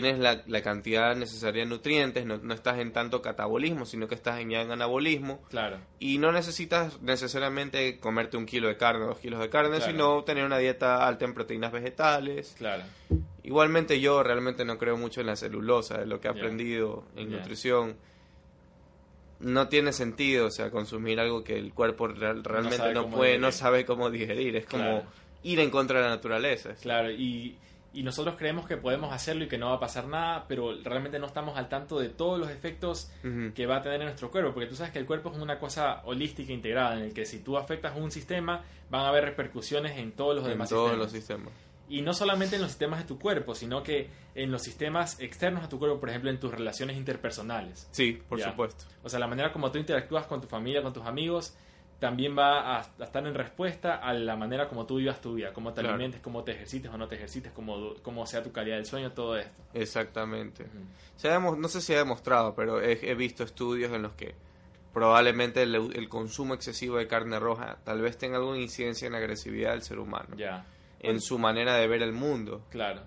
tienes la, la cantidad necesaria de nutrientes, no, no, estás en tanto catabolismo, sino que estás en, ya en anabolismo. Claro. Y no necesitas necesariamente comerte un kilo de carne, dos kilos de carne, sino tener una dieta alta en proteínas vegetales. Claro. Igualmente yo realmente no creo mucho en la celulosa, de lo que he aprendido en nutrición. No tiene sentido, o sea, consumir algo que el cuerpo realmente no, puede, no sabe cómo digerir. Es como ir en contra de la naturaleza. Claro, y y nosotros creemos que podemos hacerlo y que no va a pasar nada, pero realmente no estamos al tanto de todos los efectos que va a tener en nuestro cuerpo, porque tú sabes que el cuerpo es una cosa holística integrada, en el que si tú afectas un sistema, van a haber repercusiones en todos los en demás todos los sistemas. Y no solamente en los sistemas de tu cuerpo, sino que en los sistemas externos a tu cuerpo, por ejemplo, en tus relaciones interpersonales. Sí, por supuesto. O sea, la manera como tú interactúas con tu familia, con tus amigos, también va a, estar en respuesta a la manera como tú vivas tu vida, cómo te alimentes, cómo te ejercites o no te ejercites, cómo, sea tu calidad del sueño, todo esto. Exactamente. no sé si ha demostrado, pero he, visto estudios en los que probablemente el, consumo excesivo de carne roja tal vez tenga alguna incidencia en la agresividad del ser humano. Ya. En su manera de ver el mundo. Claro.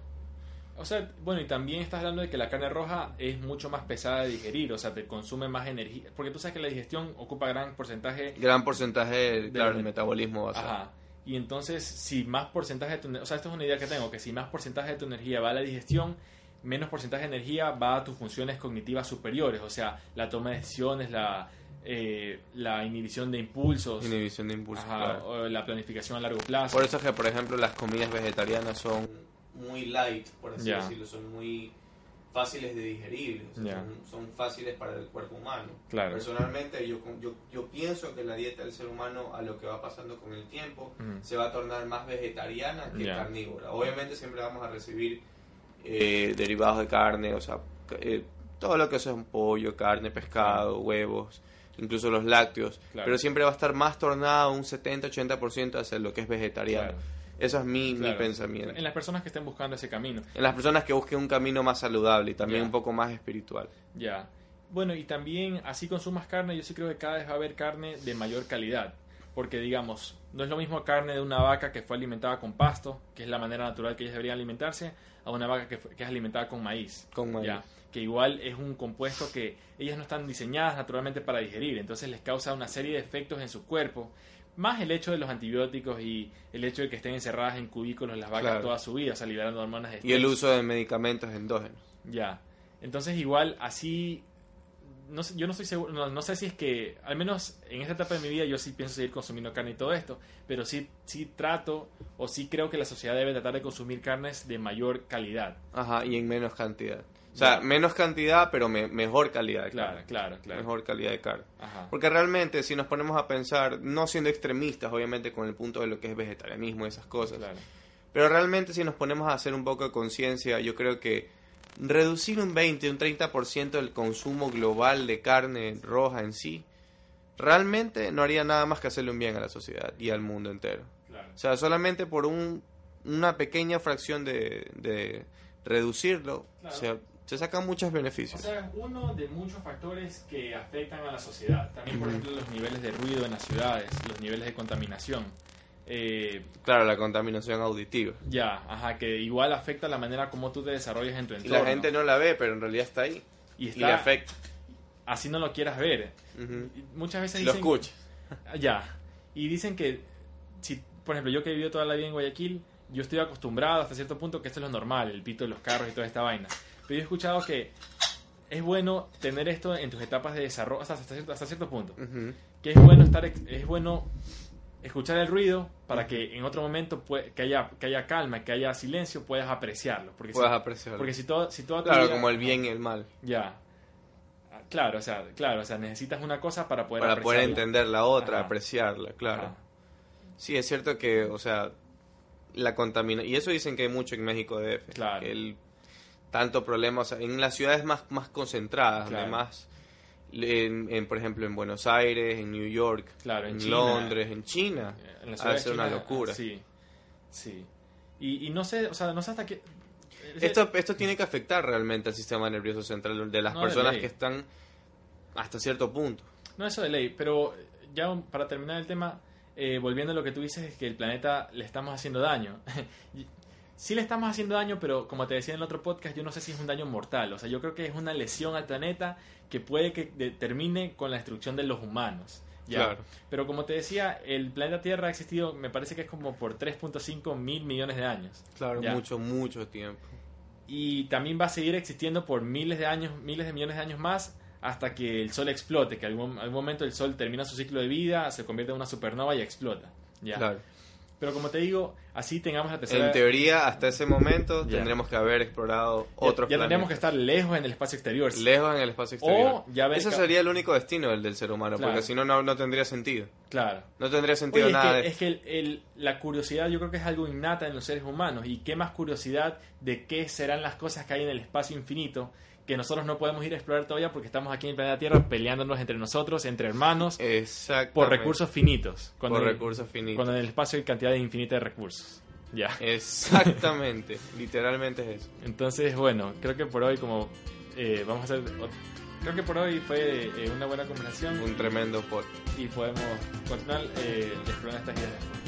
O sea, bueno, y también estás hablando de que la carne roja es mucho más pesada de digerir, o sea, te consume más energía. Porque tú sabes que la digestión ocupa gran porcentaje. Gran porcentaje, claro, del metabolismo Ajá. Y entonces, si más porcentaje de tu. O sea, esto es una idea que tengo, que si más porcentaje de tu energía va a la digestión, menos porcentaje de energía va a tus funciones cognitivas superiores, o sea, la toma de decisiones, la. Eh, la inhibición de impulsos. Inhibición de impulsos. o la planificación a largo plazo. Por eso es que, por ejemplo, las comidas vegetarianas son muy light, por así decirlo, son muy fáciles de digerir, son, fáciles para el cuerpo humano. Personalmente yo, yo, yo, pienso que la dieta del ser humano a lo que va pasando con el tiempo se va a tornar más vegetariana que carnívora. Obviamente siempre vamos a recibir eh, derivados de carne, o sea, eh, todo lo que es un pollo, carne, pescado, huevos, incluso los lácteos, pero siempre va a estar más tornado un 70-80% hacia lo que es vegetariano. Eso es mi, mi, pensamiento. En las personas que estén buscando ese camino. En las personas que busquen un camino más saludable y también un poco más espiritual. Ya. Bueno, y también así consumas carne, yo sí creo que cada vez va a haber carne de mayor calidad. porque digamos, no es lo mismo carne de una vaca que fue alimentada con pasto, que es la manera natural que ellas deberían alimentarse, a una vaca que, fue- que es alimentada con maíz. Con maíz. Ya, que igual es un compuesto que ellas no están diseñadas naturalmente para digerir, entonces les causa una serie de efectos en su cuerpo, más el hecho de los antibióticos y el hecho de que estén encerradas en cubículos las vacas Claro. toda su vida, o sea, liberando hormonas de Y el uso de medicamentos endógenos. Ya. Entonces igual así no sé, yo no estoy seguro, no, no sé si es que, al menos en esta etapa de mi vida, yo sí pienso seguir consumiendo carne y todo esto, pero sí, sí trato o sí creo que la sociedad debe tratar de consumir carnes de mayor calidad. Ajá, y en menos cantidad. O sea, menos cantidad, pero me- mejor calidad de Claro, carne. claro, claro. Mejor calidad de carne. Ajá. Porque realmente, si nos ponemos a pensar, no siendo extremistas, obviamente, con el punto de lo que es vegetarianismo y esas cosas, Claro. pero realmente si nos ponemos a hacer un poco de conciencia, yo creo que reducir un 20, un 30% del consumo global de carne roja en sí, realmente no haría nada más que hacerle un bien a la sociedad y al mundo entero. claro. O sea, solamente por un, una pequeña fracción de, de reducirlo, Claro. se, se sacan muchos O beneficios. sea, es uno de muchos factores que afectan a la sociedad. También, por ejemplo, los niveles de ruido en las ciudades, los niveles de contaminación. Eh, Claro, la contaminación auditiva. ya, ajá, que igual afecta la manera como tú te desarrollas en tu Y entorno. la gente no la ve, pero en realidad está ahí. y Y está, le afecta. así no lo quieras ver. Y Muchas veces Lo dicen... escucha. Ya. Y dicen que, si, por ejemplo, yo que he vivido toda la vida en Guayaquil, yo estoy acostumbrado hasta cierto punto que esto es lo normal, el pito de los carros y toda esta vaina. Pero yo he escuchado que es bueno tener esto en tus etapas de desarrollo hasta, hasta, cierto, hasta cierto punto. Que es bueno estar, es bueno escuchar el ruido para que en otro momento pue- que haya que haya calma, que haya silencio, puedas apreciarlo. Porque Puedas si, apreciarlo. porque si todo, si toda Claro, vida- como el bien y el mal. Ya. Claro, o sea, claro, o sea, necesitas una cosa para poder Para poder entender la otra, Ajá. apreciarla, claro. Ajá. Sí, es cierto que, o sea, la contamina Y eso dicen que hay mucho en México DF. Claro. el, tanto problema, o sea, en las ciudades más, más concentradas, Claro. más, en, en, por ejemplo, en Buenos Aires, en New York, Claro, en en, China. Londres, en China. En la ser una locura. Sí, sí. Y, y no sé, o sea, no sé hasta qué... Esto, esto tiene que afectar realmente al sistema nervioso central de las No, personas que están hasta cierto punto. No eso de ley, pero ya para terminar el tema, eh, volviendo a lo que tú dices, es que el planeta le estamos haciendo daño. Sí le estamos haciendo daño, pero como te decía en el otro podcast, yo no sé si es un daño mortal. O sea, yo creo que es una lesión al planeta que puede que termine con la destrucción de los humanos. Ya. Claro. Pero como te decía, el planeta Tierra ha existido, me parece que es como por 3.5 mil millones de años. Claro, Ya. mucho, mucho tiempo. y también va a seguir existiendo por miles de años, miles de millones de años más hasta que el Sol explote, que algún, algún momento el Sol termina su ciclo de vida, se convierte en una supernova y explota. ¿ya? Claro. Pero como te digo, así tengamos la tercera... En teoría, hasta ese momento Ya. tendremos que haber explorado ya, otros ya tendríamos que estar lejos en el espacio exterior. lejos en el espacio exterior. O ya ca- sería el único destino del, del ser humano, Claro. porque si no, no, tendría sentido. Claro. No tendría Oye, sentido es nada que, de es que el- el- la curiosidad yo creo que es algo innata en los seres humanos. Y qué más curiosidad de qué serán las cosas que hay en el espacio infinito que nosotros no podemos ir a explorar todavía porque estamos aquí en el planeta Tierra peleándonos entre nosotros, entre hermanos, por recursos finitos. Cuando Por en- recursos finitos. Cuando en el espacio hay cantidad infinita de recursos. Ya. Exactamente. Literalmente es eso. Entonces, bueno, creo que por hoy como eh, vamos a hacer... Creo que por hoy fue eh, una buena conversación Un tremendo pod. y podemos continuar eh, explorando estas ideas.